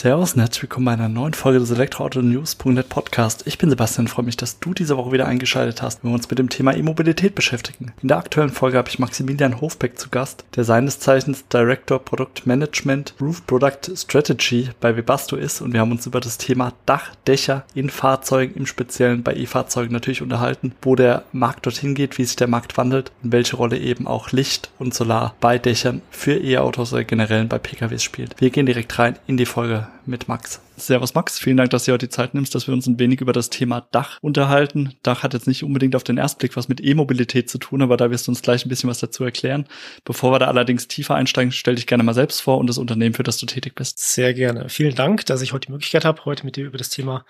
Servus und herzlich willkommen bei einer neuen Folge des Elektroauto-News.net Podcast. Ich bin Sebastian, freue mich, dass du diese Woche wieder eingeschaltet hast, wenn wir uns mit dem Thema E-Mobilität beschäftigen. In der aktuellen Folge habe ich Maximilian Hofbeck zu Gast, der seines Zeichens Director Product Management Roof Product Strategy bei Webasto ist und wir haben uns über das Thema Dachdächer in Fahrzeugen, im Speziellen bei E-Fahrzeugen natürlich unterhalten, wo der Markt dorthin geht, wie sich der Markt wandelt und welche Rolle eben auch Licht und Solar bei Dächern für E-Autos oder generell bei PKWs spielt. Wir gehen direkt rein in die Folge mit Max. Servus Max, vielen Dank, dass du heute die Zeit nimmst, dass wir uns ein wenig über das Thema Dach unterhalten. Dach hat jetzt nicht unbedingt auf den ersten Blick was mit E-Mobilität zu tun, aber da wirst du uns gleich ein bisschen was dazu erklären. Bevor wir da allerdings tiefer einsteigen, stell dich gerne mal selbst vor und das Unternehmen, für das du tätig bist. Sehr gerne. Vielen Dank, dass ich heute die Möglichkeit habe, heute mit dir über das Thema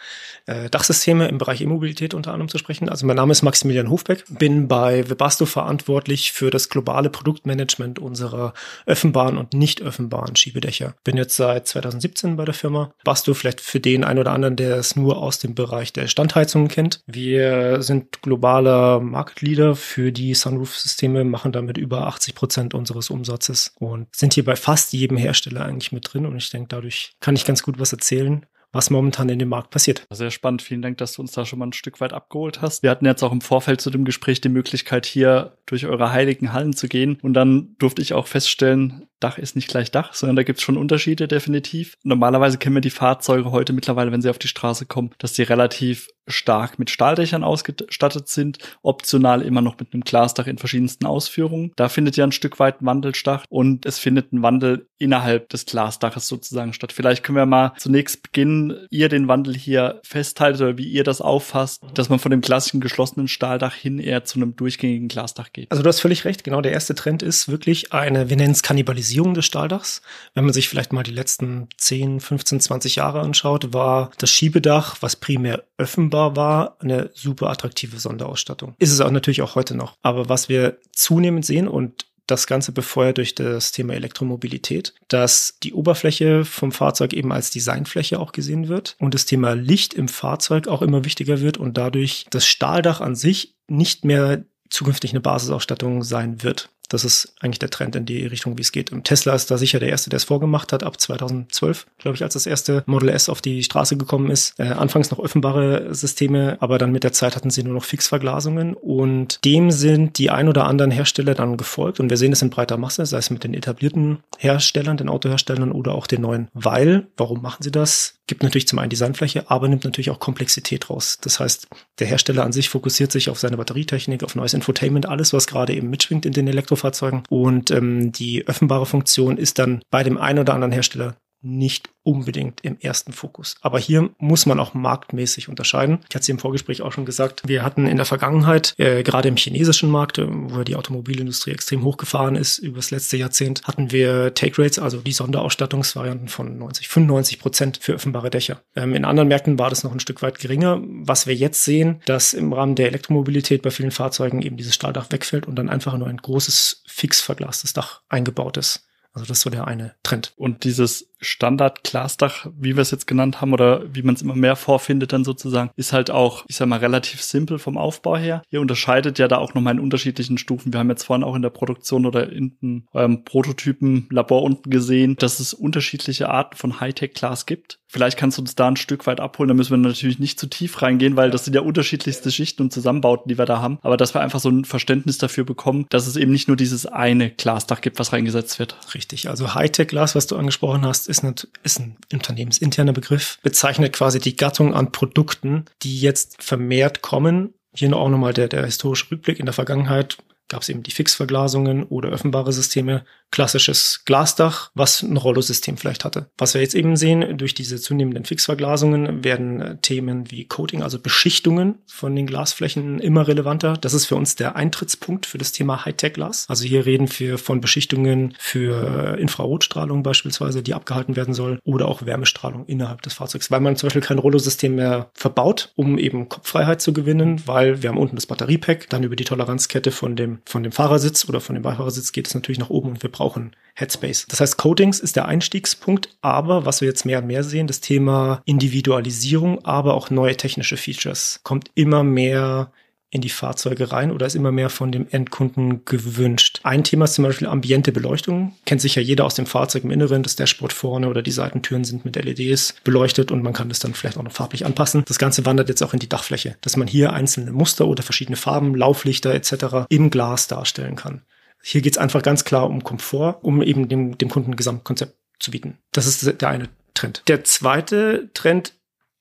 äh, Dachsysteme im Bereich E-Mobilität unter anderem zu sprechen. Also mein Name ist Maximilian Hofbeck, bin bei Webasto verantwortlich für das globale Produktmanagement unserer öffentbaren und nicht öffentbaren Schiebedächer. Bin jetzt seit 2017 bei der Firma. Basto vielleicht für den einen oder anderen, der es nur aus dem Bereich der Standheizungen kennt. Wir sind globaler Marktleader für die Sunroof-Systeme, machen damit über 80 Prozent unseres Umsatzes und sind hier bei fast jedem Hersteller eigentlich mit drin. Und ich denke, dadurch kann ich ganz gut was erzählen was momentan in dem Markt passiert. Sehr spannend. Vielen Dank, dass du uns da schon mal ein Stück weit abgeholt hast. Wir hatten jetzt auch im Vorfeld zu dem Gespräch die Möglichkeit, hier durch eure heiligen Hallen zu gehen. Und dann durfte ich auch feststellen, Dach ist nicht gleich Dach, sondern da gibt es schon Unterschiede definitiv. Normalerweise kennen wir die Fahrzeuge heute mittlerweile, wenn sie auf die Straße kommen, dass sie relativ stark mit Stahldächern ausgestattet sind, optional immer noch mit einem Glasdach in verschiedensten Ausführungen. Da findet ja ein Stück weit ein Wandel statt und es findet ein Wandel innerhalb des Glasdaches sozusagen statt. Vielleicht können wir mal zunächst beginnen, ihr den Wandel hier festhaltet oder wie ihr das auffasst, dass man von dem klassischen geschlossenen Stahldach hin eher zu einem durchgängigen Glasdach geht. Also du hast völlig recht, genau der erste Trend ist wirklich eine, wir nennen es Kannibalisierung Modernisierung des Stahldachs. Wenn man sich vielleicht mal die letzten 10, 15, 20 Jahre anschaut, war das Schiebedach, was primär öffnbar war, eine super attraktive Sonderausstattung. Ist es auch natürlich auch heute noch. Aber was wir zunehmend sehen und das Ganze befeuert durch das Thema Elektromobilität, dass die Oberfläche vom Fahrzeug eben als Designfläche auch gesehen wird und das Thema Licht im Fahrzeug auch immer wichtiger wird und dadurch das Stahldach an sich nicht mehr zukünftig eine Basisausstattung sein wird. Das ist eigentlich der Trend in die Richtung, wie es geht. Und Tesla ist da sicher der Erste, der es vorgemacht hat, ab 2012, glaube ich, als das erste Model S auf die Straße gekommen ist. Äh, anfangs noch offenbare Systeme, aber dann mit der Zeit hatten sie nur noch Fixverglasungen und dem sind die ein oder anderen Hersteller dann gefolgt und wir sehen es in breiter Masse, sei es mit den etablierten Herstellern, den Autoherstellern oder auch den neuen. Weil, warum machen sie das? Gibt natürlich zum einen Designfläche, aber nimmt natürlich auch Komplexität raus. Das heißt, der Hersteller an sich fokussiert sich auf seine Batterietechnik, auf neues Infotainment, alles, was gerade eben mitschwingt in den Elektrofahrzeugen. Und ähm, die öffentbare Funktion ist dann bei dem einen oder anderen Hersteller nicht unbedingt im ersten Fokus. Aber hier muss man auch marktmäßig unterscheiden. Ich hatte es im Vorgespräch auch schon gesagt, wir hatten in der Vergangenheit, äh, gerade im chinesischen Markt, äh, wo die Automobilindustrie extrem hochgefahren ist, über das letzte Jahrzehnt, hatten wir Take Rates, also die Sonderausstattungsvarianten von 90, 95 Prozent für öffentbare Dächer. Ähm, in anderen Märkten war das noch ein Stück weit geringer. Was wir jetzt sehen, dass im Rahmen der Elektromobilität bei vielen Fahrzeugen eben dieses Stahldach wegfällt und dann einfach nur ein großes, fix verglastes Dach eingebaut ist. Also das ist so der eine Trend. Und dieses Standard-Glasdach, wie wir es jetzt genannt haben oder wie man es immer mehr vorfindet dann sozusagen, ist halt auch, ich sag mal, relativ simpel vom Aufbau her. Ihr unterscheidet ja da auch nochmal in unterschiedlichen Stufen. Wir haben jetzt vorhin auch in der Produktion oder in eurem Prototypen-Labor unten gesehen, dass es unterschiedliche Arten von Hightech-Glas gibt. Vielleicht kannst du uns da ein Stück weit abholen. Da müssen wir natürlich nicht zu tief reingehen, weil das sind ja unterschiedlichste Schichten und Zusammenbauten, die wir da haben. Aber dass wir einfach so ein Verständnis dafür bekommen, dass es eben nicht nur dieses eine Glasdach gibt, was reingesetzt wird. Richtig. Also Hightech-Glas, was du angesprochen hast, ist, eine, ist ein unternehmensinterner Begriff, bezeichnet quasi die Gattung an Produkten, die jetzt vermehrt kommen. Hier auch nochmal der, der historische Rückblick in der Vergangenheit gab es eben die Fixverglasungen oder öffentbare Systeme, klassisches Glasdach, was ein Rollosystem vielleicht hatte. Was wir jetzt eben sehen, durch diese zunehmenden Fixverglasungen werden äh, Themen wie Coating, also Beschichtungen von den Glasflächen immer relevanter. Das ist für uns der Eintrittspunkt für das Thema Hightech-Glas. Also hier reden wir von Beschichtungen für äh, Infrarotstrahlung beispielsweise, die abgehalten werden soll, oder auch Wärmestrahlung innerhalb des Fahrzeugs, weil man zum Beispiel kein Rollosystem mehr verbaut, um eben Kopffreiheit zu gewinnen, weil wir haben unten das Batteriepack, dann über die Toleranzkette von dem von dem Fahrersitz oder von dem Beifahrersitz geht es natürlich nach oben und wir brauchen Headspace. Das heißt, Coatings ist der Einstiegspunkt, aber was wir jetzt mehr und mehr sehen, das Thema Individualisierung, aber auch neue technische Features kommt immer mehr in die Fahrzeuge rein oder ist immer mehr von dem Endkunden gewünscht. Ein Thema ist zum Beispiel ambiente Beleuchtung. Kennt sicher jeder aus dem Fahrzeug im Inneren. Das Dashboard vorne oder die Seitentüren sind mit LEDs beleuchtet und man kann das dann vielleicht auch noch farblich anpassen. Das Ganze wandert jetzt auch in die Dachfläche, dass man hier einzelne Muster oder verschiedene Farben, Lauflichter etc. im Glas darstellen kann. Hier geht es einfach ganz klar um Komfort, um eben dem, dem Kunden ein Gesamtkonzept zu bieten. Das ist der eine Trend. Der zweite Trend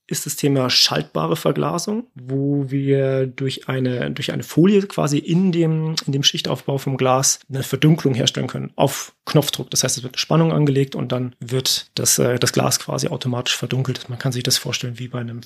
ist das Thema schaltbare Verglasung, wo wir durch eine, durch eine Folie quasi in dem, in dem Schichtaufbau vom Glas eine Verdunklung herstellen können auf Knopfdruck. Das heißt, es wird eine Spannung angelegt und dann wird das, äh, das Glas quasi automatisch verdunkelt. Man kann sich das vorstellen wie bei einem,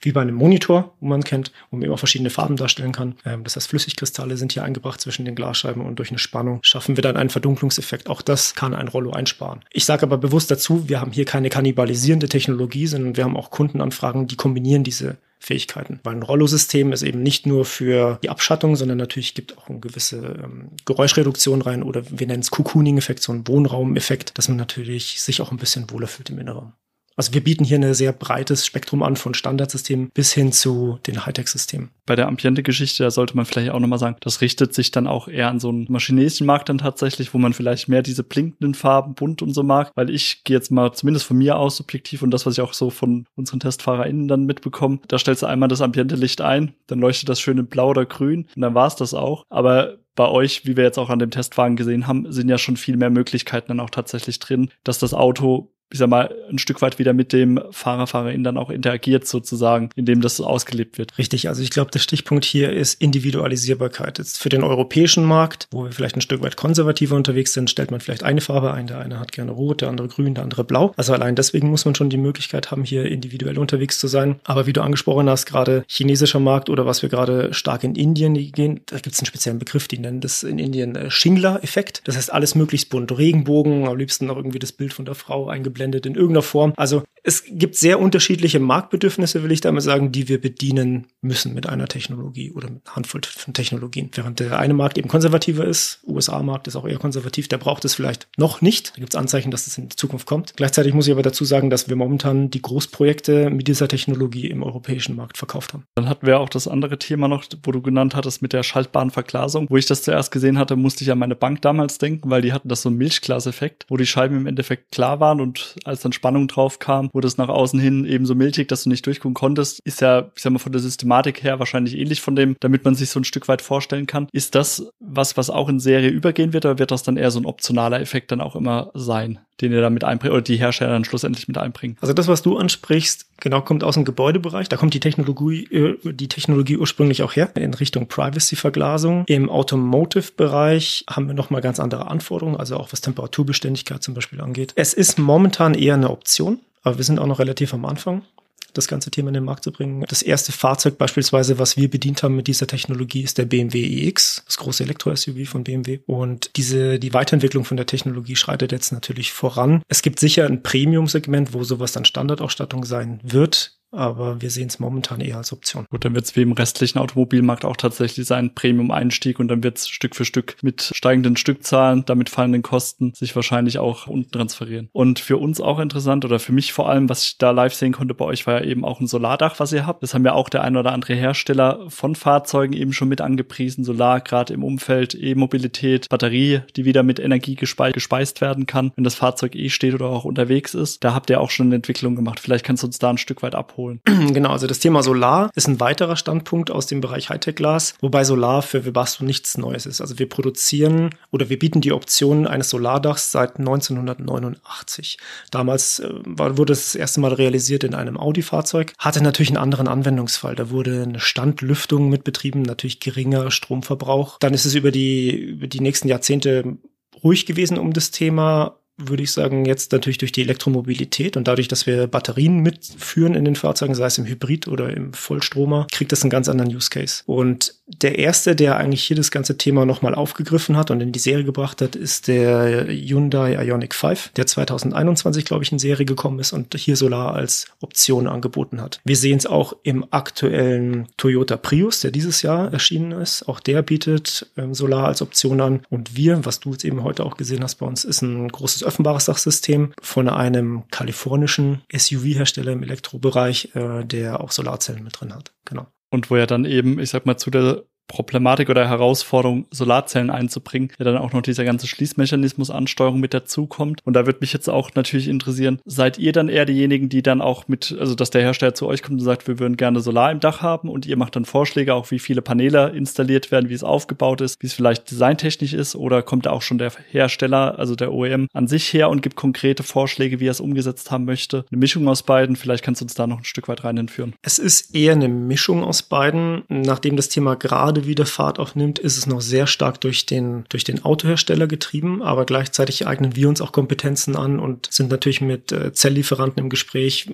wie bei einem Monitor, wo man kennt, wo man auch verschiedene Farben darstellen kann. Ähm, das heißt, Flüssigkristalle sind hier eingebracht zwischen den Glasscheiben und durch eine Spannung schaffen wir dann einen Verdunklungseffekt. Auch das kann ein Rollo einsparen. Ich sage aber bewusst dazu, wir haben hier keine kannibalisierende Technologie, sondern wir haben auch Kundenanfragen, die kombinieren diese Fähigkeiten. Weil ein Rollo-System ist eben nicht nur für die Abschattung, sondern natürlich gibt auch eine gewisse ähm, Geräuschreduktion rein oder wir nennen es Cocooning-Effekt, so ein Wohnraum-Effekt, dass man natürlich sich auch ein bisschen wohler fühlt im Inneren. Also wir bieten hier ein sehr breites Spektrum an von Standardsystemen bis hin zu den Hightech-Systemen. Bei der Ambiente-Geschichte, da sollte man vielleicht auch nochmal sagen, das richtet sich dann auch eher an so einen chinesischen Markt dann tatsächlich, wo man vielleicht mehr diese blinkenden Farben, bunt und so mag, weil ich gehe jetzt mal zumindest von mir aus subjektiv und das, was ich auch so von unseren TestfahrerInnen dann mitbekomme, da stellst du einmal das Ambiente-Licht ein, dann leuchtet das schön in blau oder grün und dann war es das auch. Aber bei euch, wie wir jetzt auch an dem Testwagen gesehen haben, sind ja schon viel mehr Möglichkeiten dann auch tatsächlich drin, dass das Auto ich sag mal, ein Stück weit wieder mit dem Fahrer, Fahrerin dann auch interagiert sozusagen, indem das ausgelebt wird. Richtig, also ich glaube, der Stichpunkt hier ist Individualisierbarkeit. Jetzt für den europäischen Markt, wo wir vielleicht ein Stück weit konservativer unterwegs sind, stellt man vielleicht eine Farbe ein. Der eine hat gerne rot, der andere grün, der andere blau. Also allein deswegen muss man schon die Möglichkeit haben, hier individuell unterwegs zu sein. Aber wie du angesprochen hast, gerade chinesischer Markt oder was wir gerade stark in Indien gehen, da gibt es einen speziellen Begriff, die nennen das in Indien äh, Shingler-Effekt. Das heißt, alles möglichst bunt. Regenbogen, am liebsten noch irgendwie das Bild von der Frau eingeblendet eingeblendet in irgendeiner Form. Also es gibt sehr unterschiedliche Marktbedürfnisse, will ich damit sagen, die wir bedienen müssen mit einer Technologie oder mit einer Handvoll von Technologien. Während der eine Markt eben konservativer ist, USA-Markt ist auch eher konservativ, der braucht es vielleicht noch nicht. Da gibt es Anzeichen, dass es in die Zukunft kommt. Gleichzeitig muss ich aber dazu sagen, dass wir momentan die Großprojekte mit dieser Technologie im europäischen Markt verkauft haben. Dann hatten wir auch das andere Thema noch, wo du genannt hattest mit der schaltbaren Verglasung. Wo ich das zuerst gesehen hatte, musste ich an meine Bank damals denken, weil die hatten das so einen Milchglaseffekt, wo die Scheiben im Endeffekt klar waren und als dann Spannung drauf kam, wurde es nach außen hin eben so milchig, dass du nicht durchgucken konntest. Ist ja, ich sag mal, von der Systematik her wahrscheinlich ähnlich von dem, damit man sich so ein Stück weit vorstellen kann. Ist das was, was auch in Serie übergehen wird, oder wird das dann eher so ein optionaler Effekt dann auch immer sein? den ihr damit einbringt oder die Hersteller dann schlussendlich mit einbringen. Also das, was du ansprichst, genau kommt aus dem Gebäudebereich. Da kommt die Technologie, äh, die Technologie ursprünglich auch her in Richtung Privacy-Verglasung. Im Automotive-Bereich haben wir nochmal ganz andere Anforderungen, also auch was Temperaturbeständigkeit zum Beispiel angeht. Es ist momentan eher eine Option. Aber wir sind auch noch relativ am Anfang das ganze Thema in den Markt zu bringen. Das erste Fahrzeug beispielsweise, was wir bedient haben mit dieser Technologie, ist der BMW iX, das große Elektro-SUV von BMW. Und diese, die Weiterentwicklung von der Technologie schreitet jetzt natürlich voran. Es gibt sicher ein Premium-Segment, wo sowas dann Standardausstattung sein wird aber wir sehen es momentan eher als Option. Gut, dann wird es wie im restlichen Automobilmarkt auch tatsächlich sein Premium-Einstieg und dann wird es Stück für Stück mit steigenden Stückzahlen, damit fallenden Kosten sich wahrscheinlich auch unten transferieren. Und für uns auch interessant oder für mich vor allem, was ich da live sehen konnte bei euch, war ja eben auch ein Solardach, was ihr habt. Das haben ja auch der ein oder andere Hersteller von Fahrzeugen eben schon mit angepriesen. Solar, gerade im Umfeld E-Mobilität, Batterie, die wieder mit Energie gespeist werden kann, wenn das Fahrzeug eh steht oder auch unterwegs ist. Da habt ihr auch schon eine Entwicklung gemacht. Vielleicht kannst du uns da ein Stück weit abholen abholen. Genau, also das Thema Solar ist ein weiterer Standpunkt aus dem Bereich Hightech-Glas, wobei Solar für Webasto nichts Neues ist. Also wir produzieren oder wir bieten die Option eines Solardachs seit 1989. Damals äh, wurde es das erste Mal realisiert in einem Audi-Fahrzeug, hatte natürlich einen anderen Anwendungsfall. Da wurde eine Standlüftung mit betrieben, natürlich geringer Stromverbrauch. Dann ist es über die, über die nächsten Jahrzehnte ruhig gewesen um das Thema würde ich sagen, jetzt natürlich durch die Elektromobilität und dadurch, dass wir Batterien mitführen in den Fahrzeugen, sei es im Hybrid oder im Vollstromer, kriegt das einen ganz anderen Use Case. Und der erste, der eigentlich hier das ganze Thema nochmal aufgegriffen hat und in die Serie gebracht hat, ist der Hyundai Ioniq 5, der 2021, glaube ich, in Serie gekommen ist und hier Solar als Option angeboten hat. Wir sehen es auch im aktuellen Toyota Prius, der dieses Jahr erschienen ist. Auch der bietet ähm, Solar als Option an. Und wir, was du jetzt eben heute auch gesehen hast bei uns, ist ein großes offenbares Sachsystem von einem kalifornischen SUV-Hersteller im Elektrobereich, äh, der auch Solarzellen mit drin hat. Genau. Und wo er dann eben, ich sag mal, zu der Problematik oder Herausforderung, Solarzellen einzubringen, ja dann auch noch dieser ganze Schließmechanismus Ansteuerung mit dazukommt. Und da würde mich jetzt auch natürlich interessieren, seid ihr dann eher diejenigen, die dann auch mit, also dass der Hersteller zu euch kommt und sagt, wir würden gerne Solar im Dach haben und ihr macht dann Vorschläge, auch wie viele Paneele installiert werden, wie es aufgebaut ist, wie es vielleicht designtechnisch ist oder kommt da auch schon der Hersteller, also der OEM an sich her und gibt konkrete Vorschläge, wie er es umgesetzt haben möchte? Eine Mischung aus beiden, vielleicht kannst du uns da noch ein Stück weit rein entführen. Es ist eher eine Mischung aus beiden, nachdem das Thema gerade gerade wieder Fahrt aufnimmt, ist es noch sehr stark durch den, durch den Autohersteller getrieben, aber gleichzeitig eignen wir uns auch Kompetenzen an und sind natürlich mit äh, Zelllieferanten im Gespräch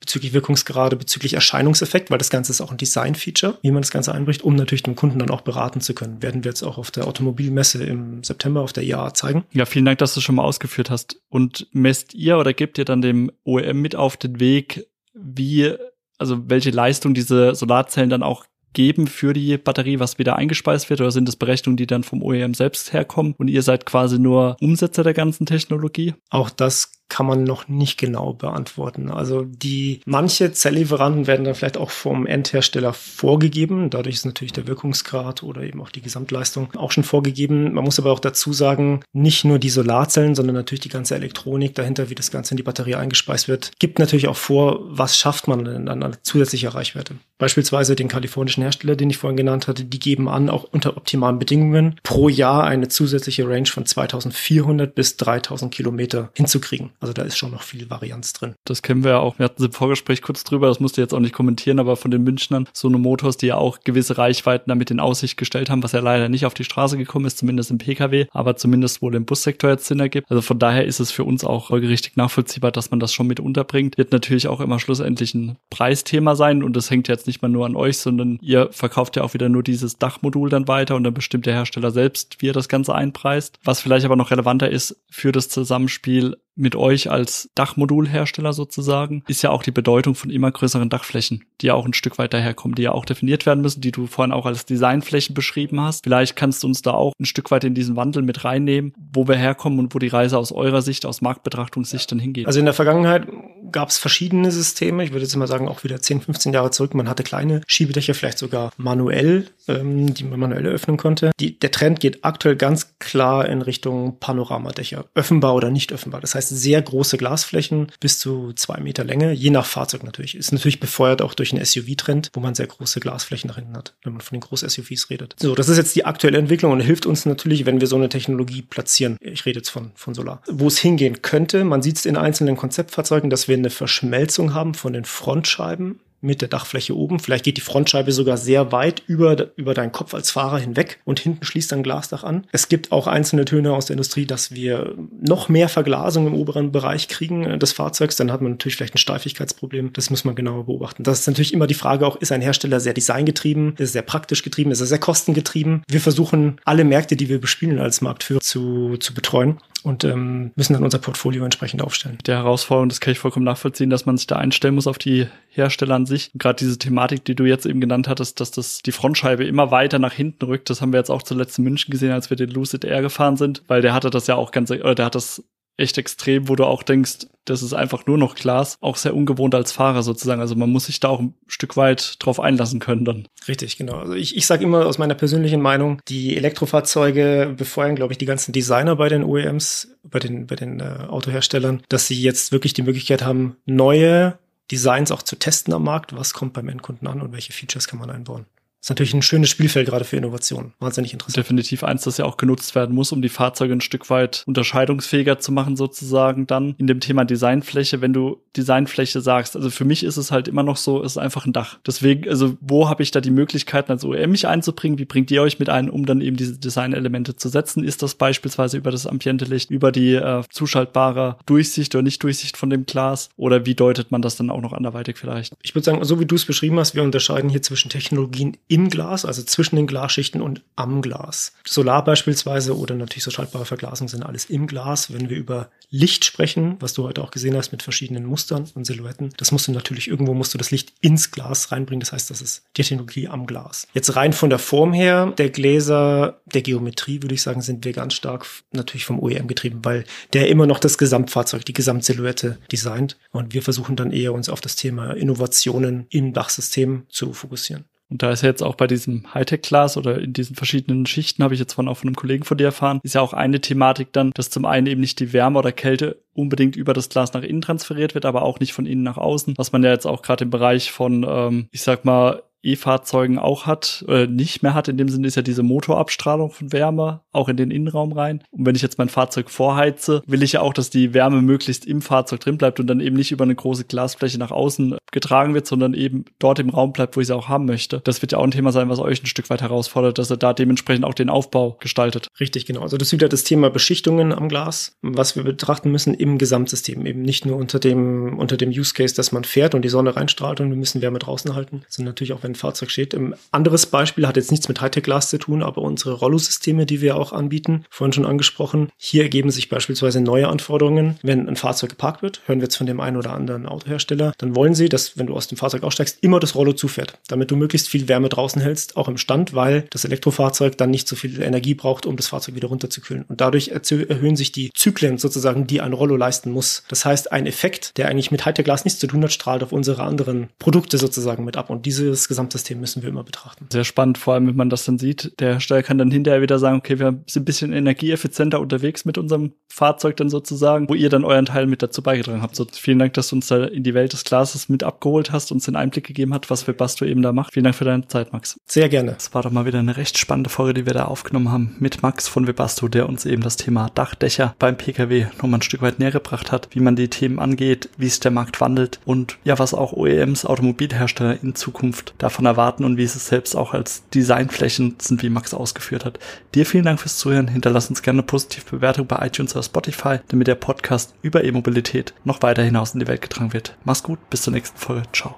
bezüglich Wirkungsgrade, bezüglich Erscheinungseffekt, weil das Ganze ist auch ein Design-Feature, wie man das Ganze einbricht, um natürlich den Kunden dann auch beraten zu können. Werden wir jetzt auch auf der Automobilmesse im September auf der IAA zeigen. Ja, vielen Dank, dass du schon mal ausgeführt hast. Und messt ihr oder gebt ihr dann dem OEM mit auf den Weg, wie also welche Leistung diese Solarzellen dann auch geben für die Batterie, was wieder eingespeist wird? Oder sind es Berechnungen, die dann vom OEM selbst herkommen und ihr seid quasi nur Umsetzer der ganzen Technologie? Auch das kann man noch nicht genau beantworten. Also die manche Zelllieferanten werden dann vielleicht auch vom Endhersteller vorgegeben. Dadurch ist natürlich der Wirkungsgrad oder eben auch die Gesamtleistung auch schon vorgegeben. Man muss aber auch dazu sagen, nicht nur die Solarzellen, sondern natürlich die ganze Elektronik dahinter, wie das Ganze in die Batterie eingespeist wird, gibt natürlich auch vor, was schafft man denn dann an zusätzlicher Reichweite. Beispielsweise den kalifornischen Hersteller, den ich vorhin genannt hatte, die geben an, auch unter optimalen Bedingungen pro Jahr eine zusätzliche Range von 2400 bis 3000 Kilometer hinzukriegen. Also da ist schon noch viel Varianz drin. Das kennen wir ja auch. Wir hatten im Vorgespräch kurz drüber, das musste jetzt auch nicht kommentieren, aber von den Münchnern so eine Motors, die ja auch gewisse Reichweiten damit in Aussicht gestellt haben, was ja leider nicht auf die Straße gekommen ist, zumindest im Pkw, aber zumindest wohl im Bussektor jetzt Sinn ergibt. Also von daher ist es für uns auch folgerichtig nachvollziehbar, dass man das schon mit unterbringt. Wird natürlich auch immer schlussendlich ein Preisthema sein und das hängt jetzt nicht mal nur an euch, sondern ihr verkauft ja auch wieder nur dieses Dachmodul dann weiter und dann bestimmt der Hersteller selbst, wie er das Ganze einpreist. Was vielleicht aber noch relevanter ist für das Zusammenspiel mit euch als Dachmodulhersteller sozusagen, ist ja auch die Bedeutung von immer größeren Dachflächen, die ja auch ein Stück weit daherkommen, die ja auch definiert werden müssen, die du vorhin auch als Designflächen beschrieben hast. Vielleicht kannst du uns da auch ein Stück weit in diesen Wandel mit reinnehmen, wo wir herkommen und wo die Reise aus eurer Sicht, aus Marktbetrachtungssicht dann hingeht. Also in der Vergangenheit gab es verschiedene Systeme. Ich würde jetzt mal sagen, auch wieder 10, 15 Jahre zurück. Man hatte kleine Schiebedächer, vielleicht sogar manuell, ähm, die man manuell öffnen konnte. Die, der Trend geht aktuell ganz klar in Richtung Panoramadächer. Öffnbar oder nicht öffnbar. Das heißt, sehr große Glasflächen, bis zu zwei Meter Länge, je nach Fahrzeug natürlich. Ist natürlich befeuert auch durch einen SUV-Trend, wo man sehr große Glasflächen nach hinten hat, wenn man von den Groß-SUVs redet. So, das ist jetzt die aktuelle Entwicklung und hilft uns natürlich, wenn wir so eine Technologie platzieren. Ich rede jetzt von, von Solar. Wo es hingehen könnte, man sieht es in einzelnen Konzeptfahrzeugen, dass wir eine Verschmelzung haben von den Frontscheiben mit der Dachfläche oben. Vielleicht geht die Frontscheibe sogar sehr weit über, über deinen Kopf als Fahrer hinweg und hinten schließt dann Glasdach an. Es gibt auch einzelne Töne aus der Industrie, dass wir noch mehr Verglasung im oberen Bereich kriegen äh, des Fahrzeugs. Dann hat man natürlich vielleicht ein Steifigkeitsproblem. Das muss man genauer beobachten. Das ist natürlich immer die Frage auch, ist ein Hersteller sehr designgetrieben, ist er sehr praktisch getrieben, ist er sehr kostengetrieben? Wir versuchen alle Märkte, die wir bespielen als Marktführer zu, zu betreuen und ähm, müssen dann unser Portfolio entsprechend aufstellen. Der Herausforderung, das kann ich vollkommen nachvollziehen, dass man sich da einstellen muss auf die Hersteller an sich. Gerade diese Thematik, die du jetzt eben genannt hattest, dass das die Frontscheibe immer weiter nach hinten rückt, das haben wir jetzt auch zuletzt in München gesehen, als wir den Lucid Air gefahren sind, weil der hatte das ja auch ganz, oder der hat das echt extrem, wo du auch denkst, das ist einfach nur noch Glas, auch sehr ungewohnt als Fahrer sozusagen. Also man muss sich da auch ein Stück weit drauf einlassen können dann. Richtig, genau. Also ich, ich sage immer aus meiner persönlichen Meinung, die Elektrofahrzeuge befeuern, glaube ich, die ganzen Designer bei den OEMs, bei den, bei den äh, Autoherstellern, dass sie jetzt wirklich die Möglichkeit haben, neue Designs auch zu testen am Markt. Was kommt beim Endkunden an und welche Features kann man einbauen? Ist natürlich ein schönes Spielfeld gerade für Innovationen. Wahnsinnig interessant. Definitiv eins, das ja auch genutzt werden muss, um die Fahrzeuge ein Stück weit unterscheidungsfähiger zu machen, sozusagen dann in dem Thema Designfläche, wenn du Designfläche sagst. Also für mich ist es halt immer noch so, es ist einfach ein Dach. Deswegen, also wo habe ich da die Möglichkeiten als OEM mich einzubringen? Wie bringt ihr euch mit ein, um dann eben diese Designelemente zu setzen? Ist das beispielsweise über das Ambiente-Licht, über die äh, zuschaltbare Durchsicht oder Nicht-Durchsicht von dem Glas? Oder wie deutet man das dann auch noch anderweitig vielleicht? Ich würde sagen, so wie du es beschrieben hast, wir unterscheiden hier zwischen Technologien im Glas, also zwischen den Glasschichten und am Glas. Solar beispielsweise oder natürlich so schaltbare Verglasung sind alles im Glas. Wenn wir über Licht sprechen, was du heute auch gesehen hast mit verschiedenen Mustern und Silhouetten, das musst du natürlich irgendwo musst du das Licht ins Glas reinbringen. Das heißt, das ist die Technologie am Glas. Jetzt rein von der Form her, der Gläser, der Geometrie würde ich sagen, sind wir ganz stark natürlich vom OEM getrieben, weil der immer noch das Gesamtfahrzeug, die Gesamtsilhouette designt und wir versuchen dann eher uns auf das Thema Innovationen im Dachsystem zu fokussieren. Und da ist ja jetzt auch bei diesem Hightech-Glas oder in diesen verschiedenen Schichten, habe ich jetzt von auch von einem Kollegen von dir erfahren, ist ja auch eine Thematik dann, dass zum einen eben nicht die Wärme oder Kälte unbedingt über das Glas nach innen transferiert wird, aber auch nicht von innen nach außen, was man ja jetzt auch gerade im Bereich von, ähm, ich sag mal, E-Fahrzeugen auch hat, äh, nicht mehr hat. In dem Sinne ist ja diese Motorabstrahlung von Wärme auch in den Innenraum rein. Und wenn ich jetzt mein Fahrzeug vorheize, will ich ja auch, dass die Wärme möglichst im Fahrzeug drin bleibt und dann eben nicht über eine große Glasfläche nach außen getragen wird, sondern eben dort im Raum bleibt, wo ich sie auch haben möchte. Das wird ja auch ein Thema sein, was euch ein Stück weit herausfordert, dass er da dementsprechend auch den Aufbau gestaltet. Richtig, genau. Also das ist wieder das Thema Beschichtungen am Glas, was wir betrachten müssen im Gesamtsystem. Eben nicht nur unter dem, unter dem Use Case, dass man fährt und die Sonne reinstrahlt und wir müssen Wärme draußen halten, sondern natürlich auch, ein Fahrzeug steht. Ein anderes Beispiel hat jetzt nichts mit Hightech-Glas zu tun, aber unsere Rollo-Systeme, die wir auch anbieten, vorhin schon angesprochen, hier ergeben sich beispielsweise neue Anforderungen. Wenn ein Fahrzeug geparkt wird, hören wir jetzt von dem einen oder anderen Autohersteller, dann wollen sie, dass, wenn du aus dem Fahrzeug aussteigst, immer das Rollo zufährt, damit du möglichst viel Wärme draußen hältst, auch im Stand, weil das Elektrofahrzeug dann nicht so viel Energie braucht, um das Fahrzeug wieder runterzukühlen. Und dadurch erhöhen sich die Zyklen sozusagen, die ein Rollo leisten muss. Das heißt, ein Effekt, der eigentlich mit Hightech-Glas nichts zu tun hat, strahlt auf unsere anderen Produkte sozusagen mit ab. Und dieses Gesamtsystem müssen wir immer betrachten. Sehr spannend, vor allem wenn man das dann sieht. Der Hersteller kann dann hinterher wieder sagen, okay, wir sind ein bisschen energieeffizienter unterwegs mit unserem Fahrzeug dann sozusagen, wo ihr dann euren Teil mit dazu beigetragen habt. So, vielen Dank, dass du uns da in die Welt des Glases mit abgeholt hast, uns den Einblick gegeben hat, was Webasto eben da macht. Vielen Dank für deine Zeit, Max. Sehr gerne. Es war doch mal wieder eine recht spannende Folge, die wir da aufgenommen haben mit Max von Webasto, der uns eben das Thema Dachdächer beim Pkw nochmal ein Stück weit näher gebracht hat, wie man die Themen angeht, wie es der Markt wandelt und ja, was auch OEMs, Automobilhersteller in Zukunft davon erwarten und wie sie es selbst auch als Designflächen sind, wie Max ausgeführt hat. Dir vielen Dank fürs Zuhören. Hinterlass uns gerne eine positive Bewertung bei iTunes oder Spotify, damit der Podcast über E-Mobilität noch weiter hinaus in die Welt getragen wird. Mach's gut, bis zur nächsten Folge. Ciao.